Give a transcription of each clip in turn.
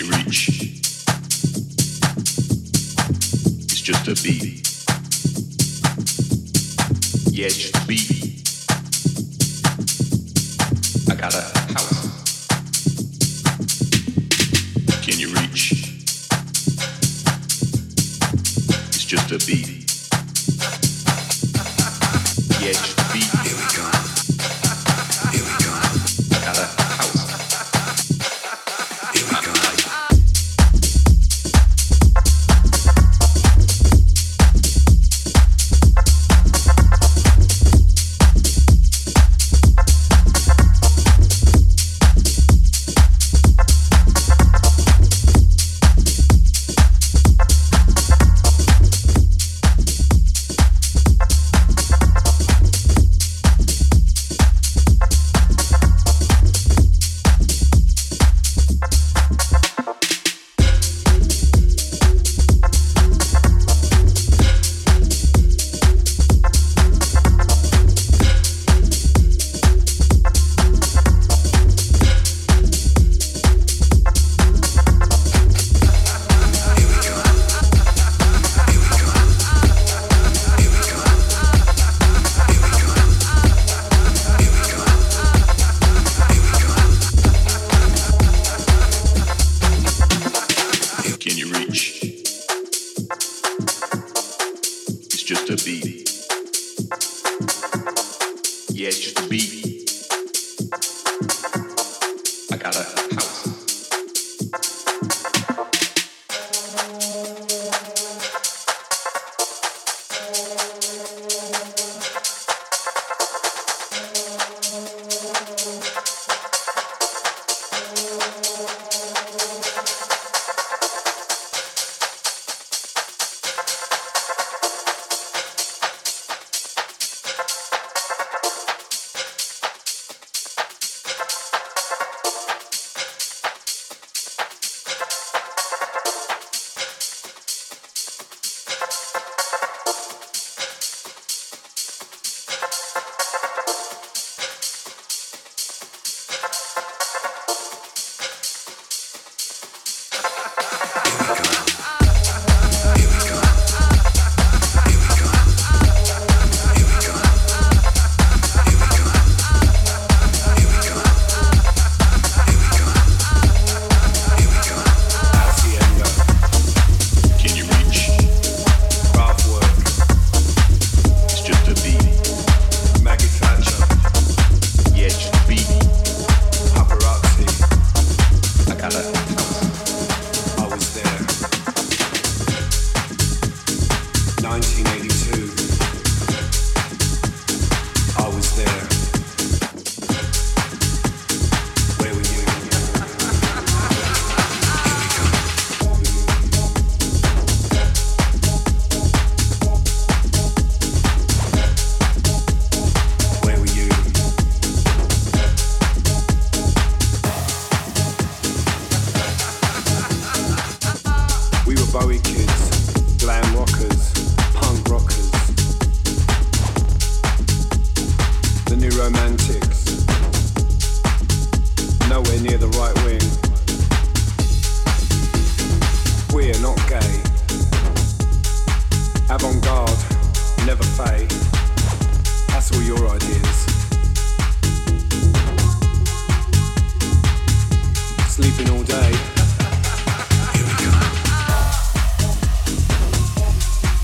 you reach. It's just a beat. Yeah, it's just a beat. I got a house. Can you reach? It's just a beat.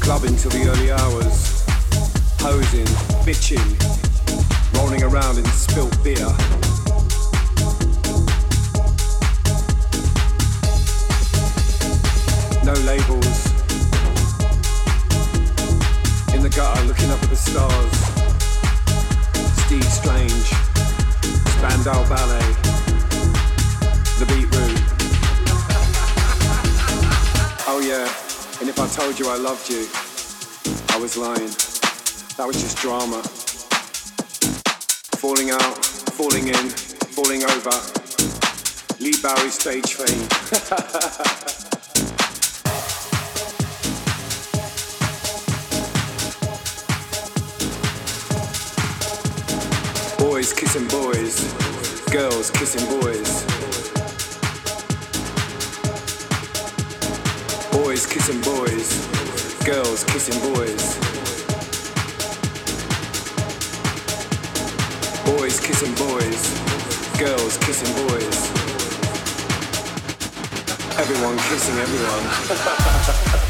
Clubbing till the early hours. Posing, bitching, rolling around in spilt beer. No labels. In the gutter, looking up at the stars. Steve Strange, Spandau Ballet, The Beat Room. Oh yeah, if I told you I loved you, I was lying. That was just drama. Falling out, falling in, falling over. Leigh Bowery stage fame. Boys kissing boys, girls kissing boys. Kissing boys, girls kissing boys. Boys kissing boys, girls kissing boys. Everyone kissing everyone.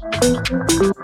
yourself.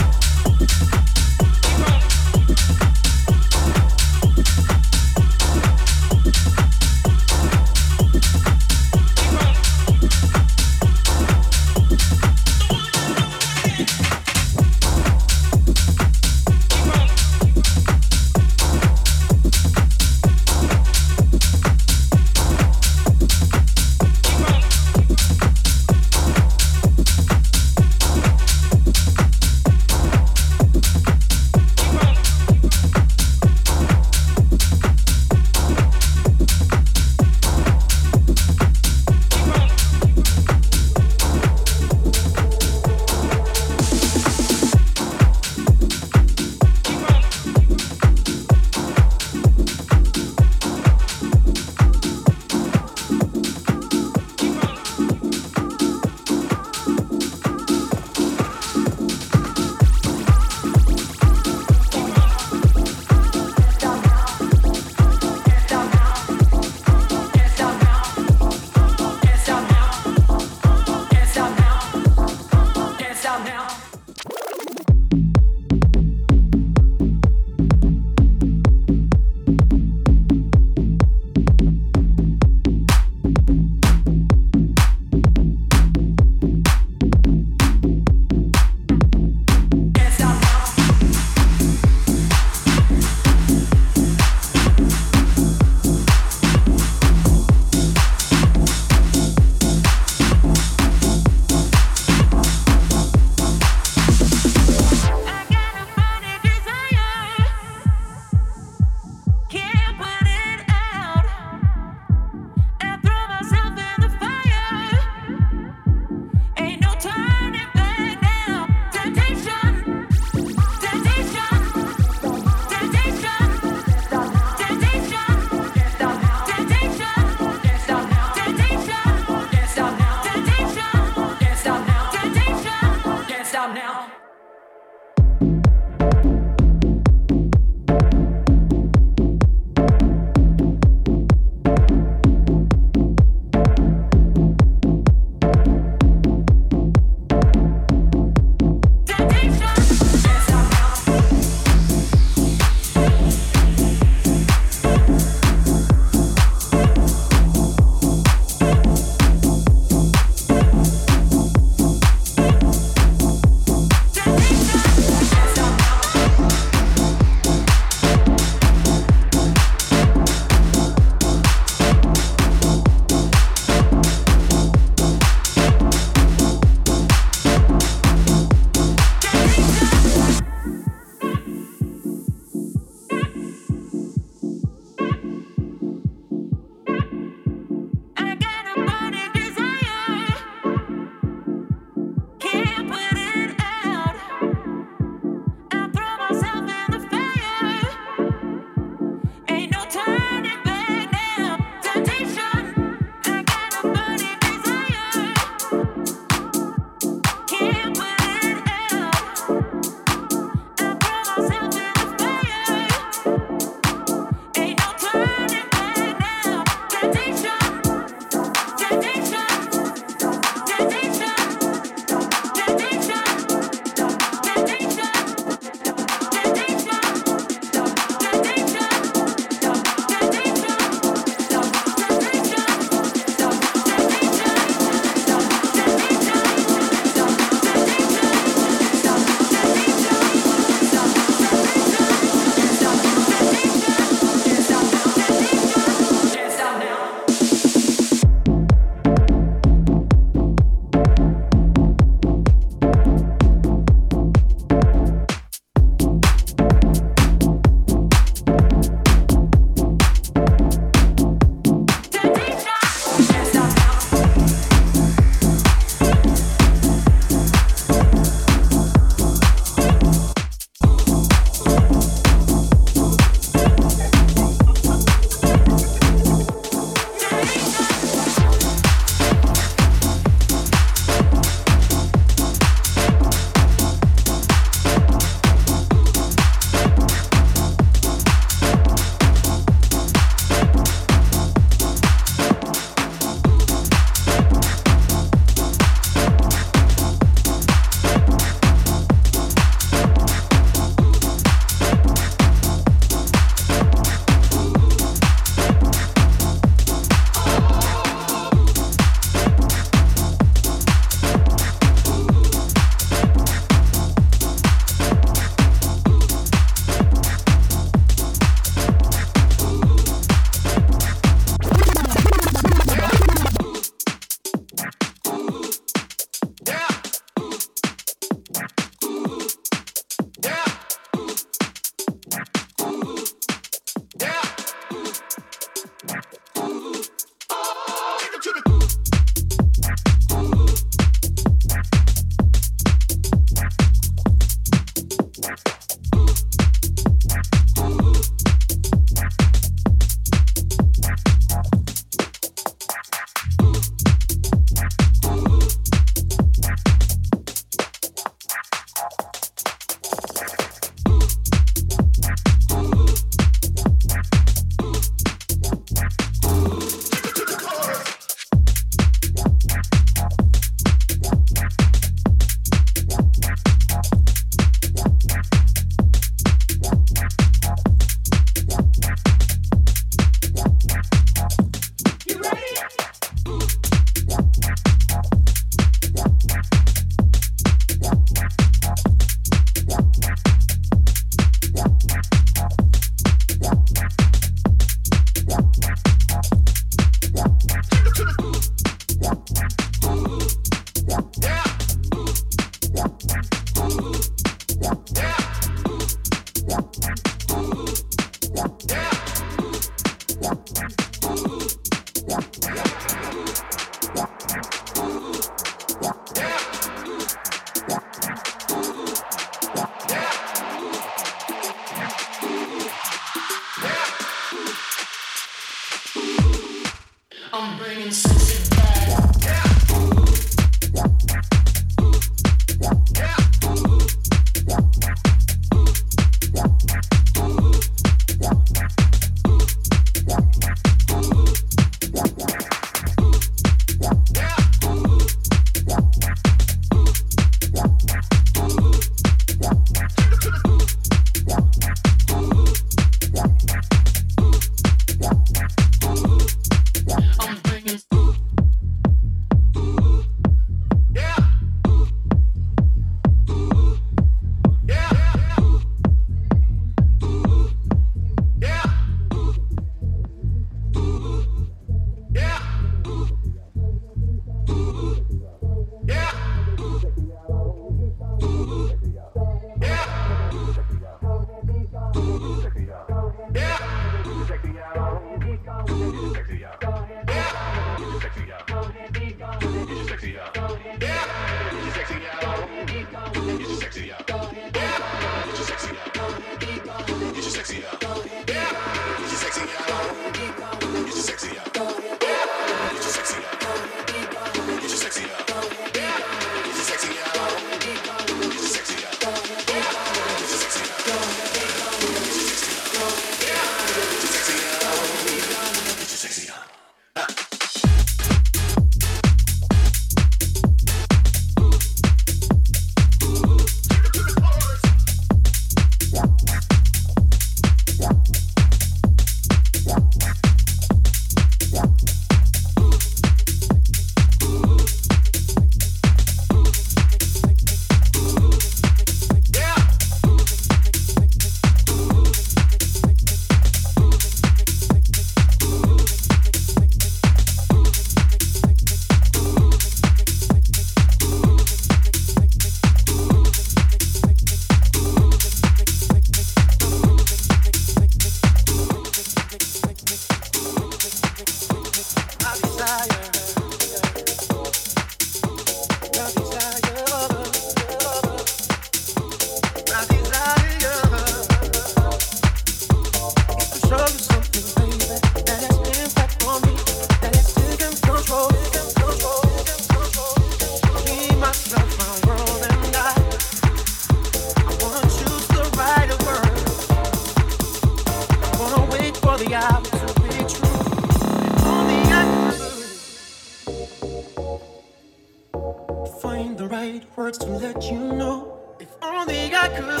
words to let you know if only I could.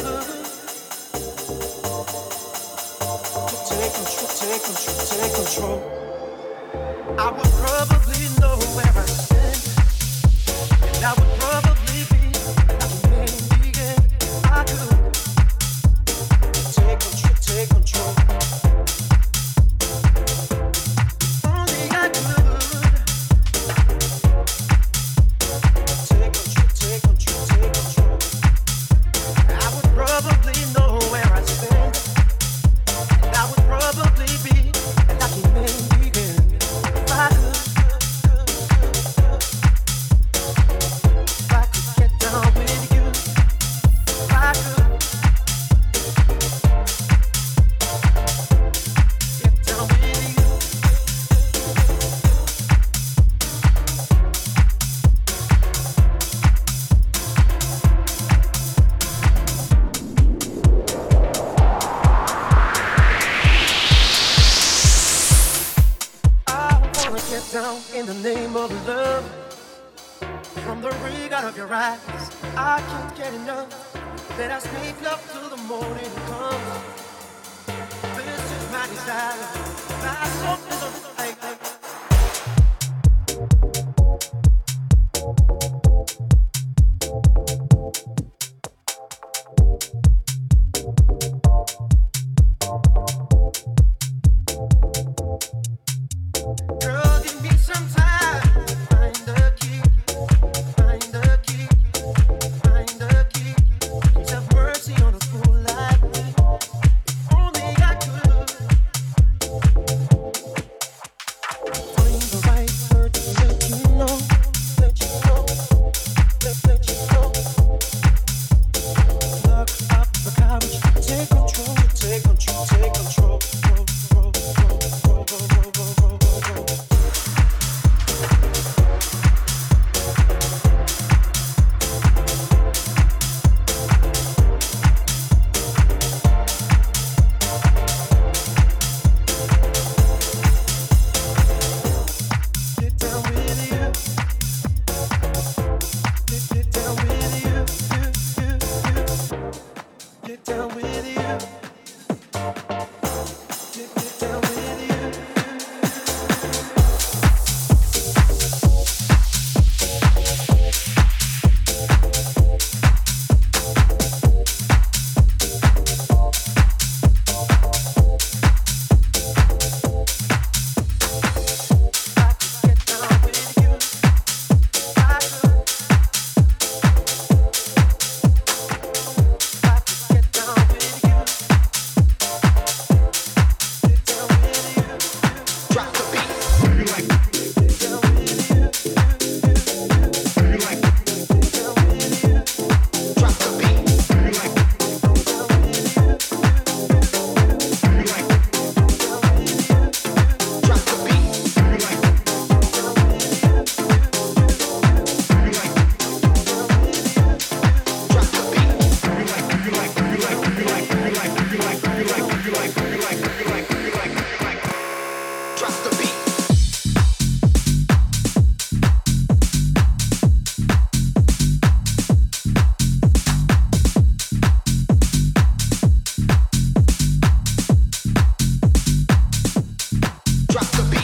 Take control, take control, take control. I would probably know. drop the beat.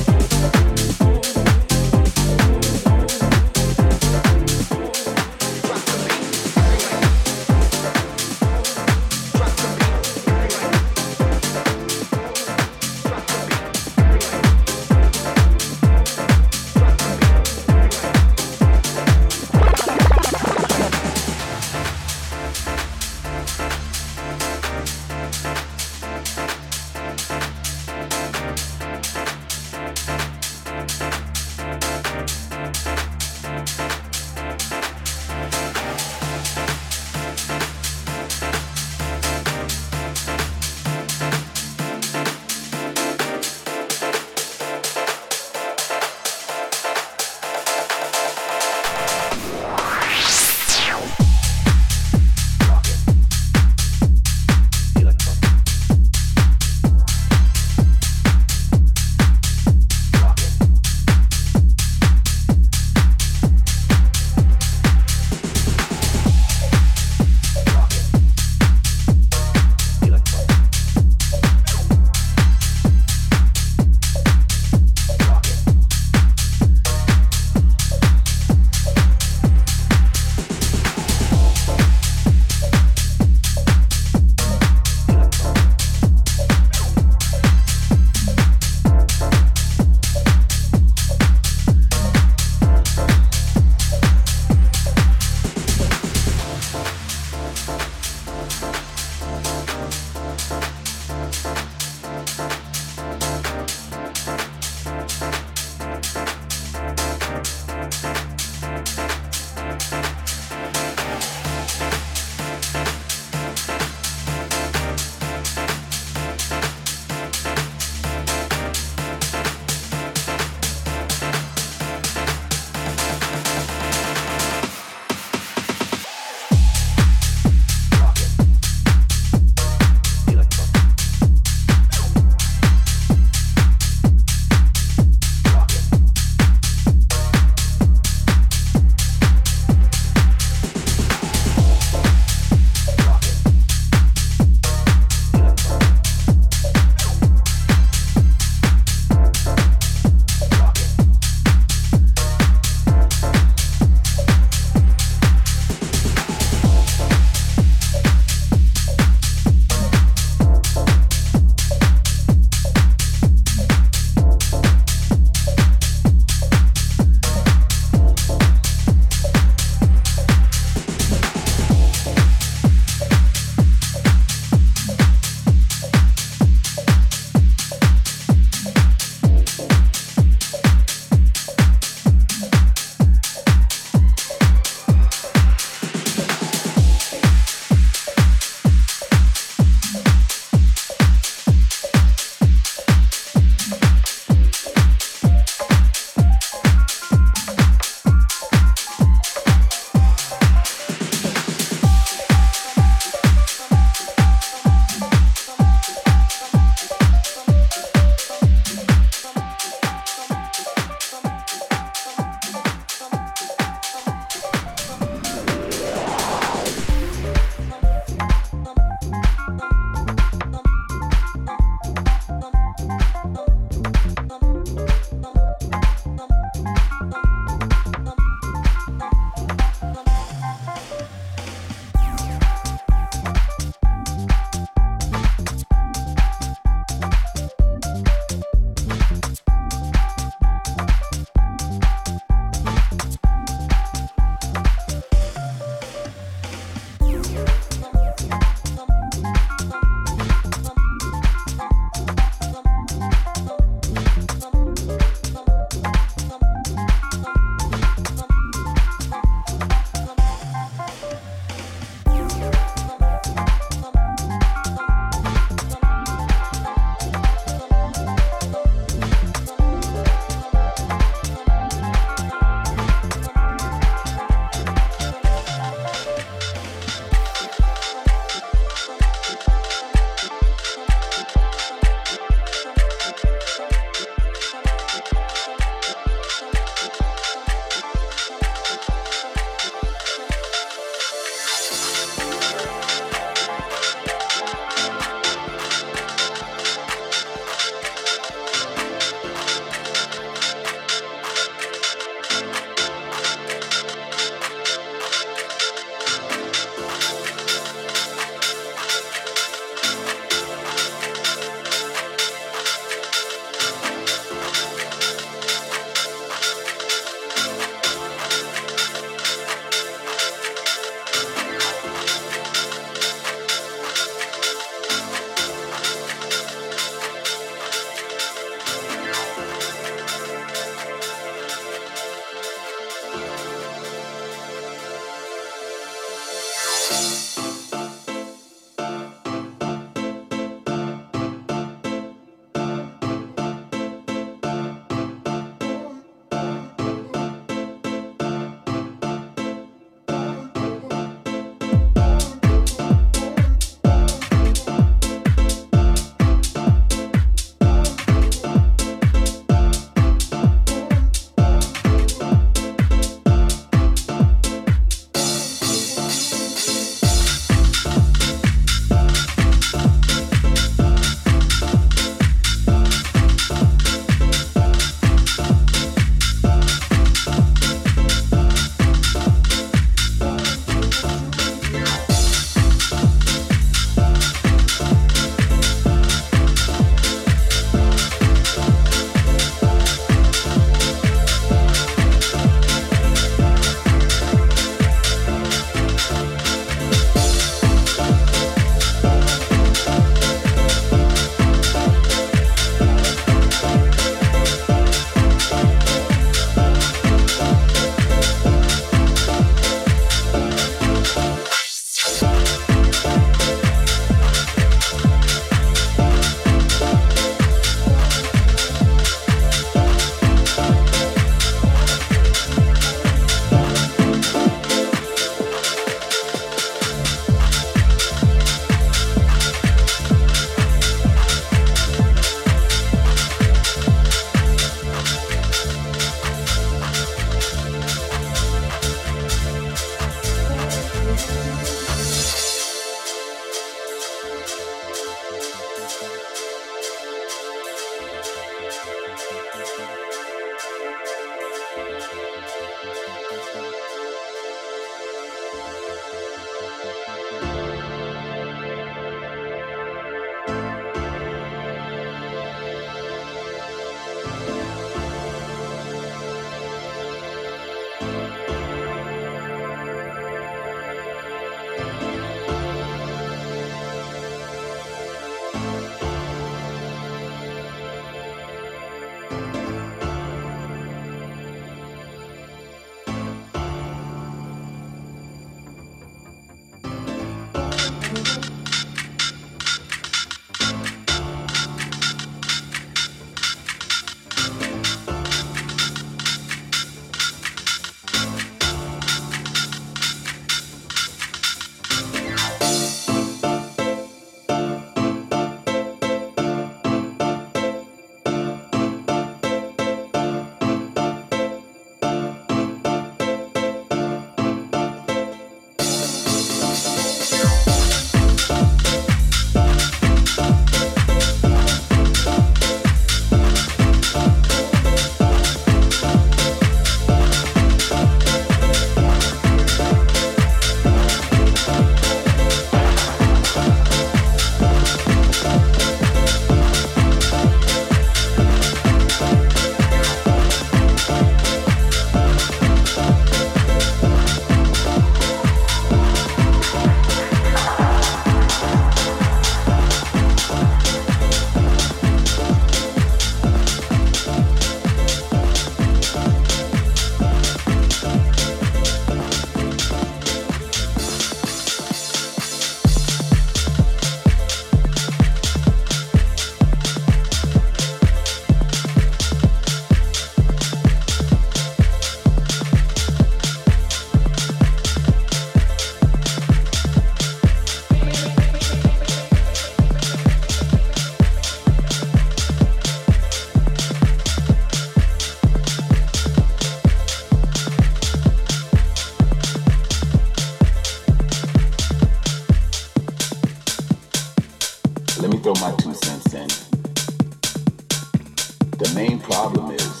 the main problem is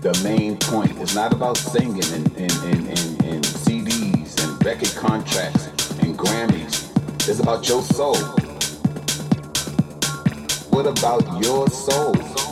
the main point. It's not about singing and, and, and, and, and CDs and record contracts and Grammys. It's about your soul. What about your soul?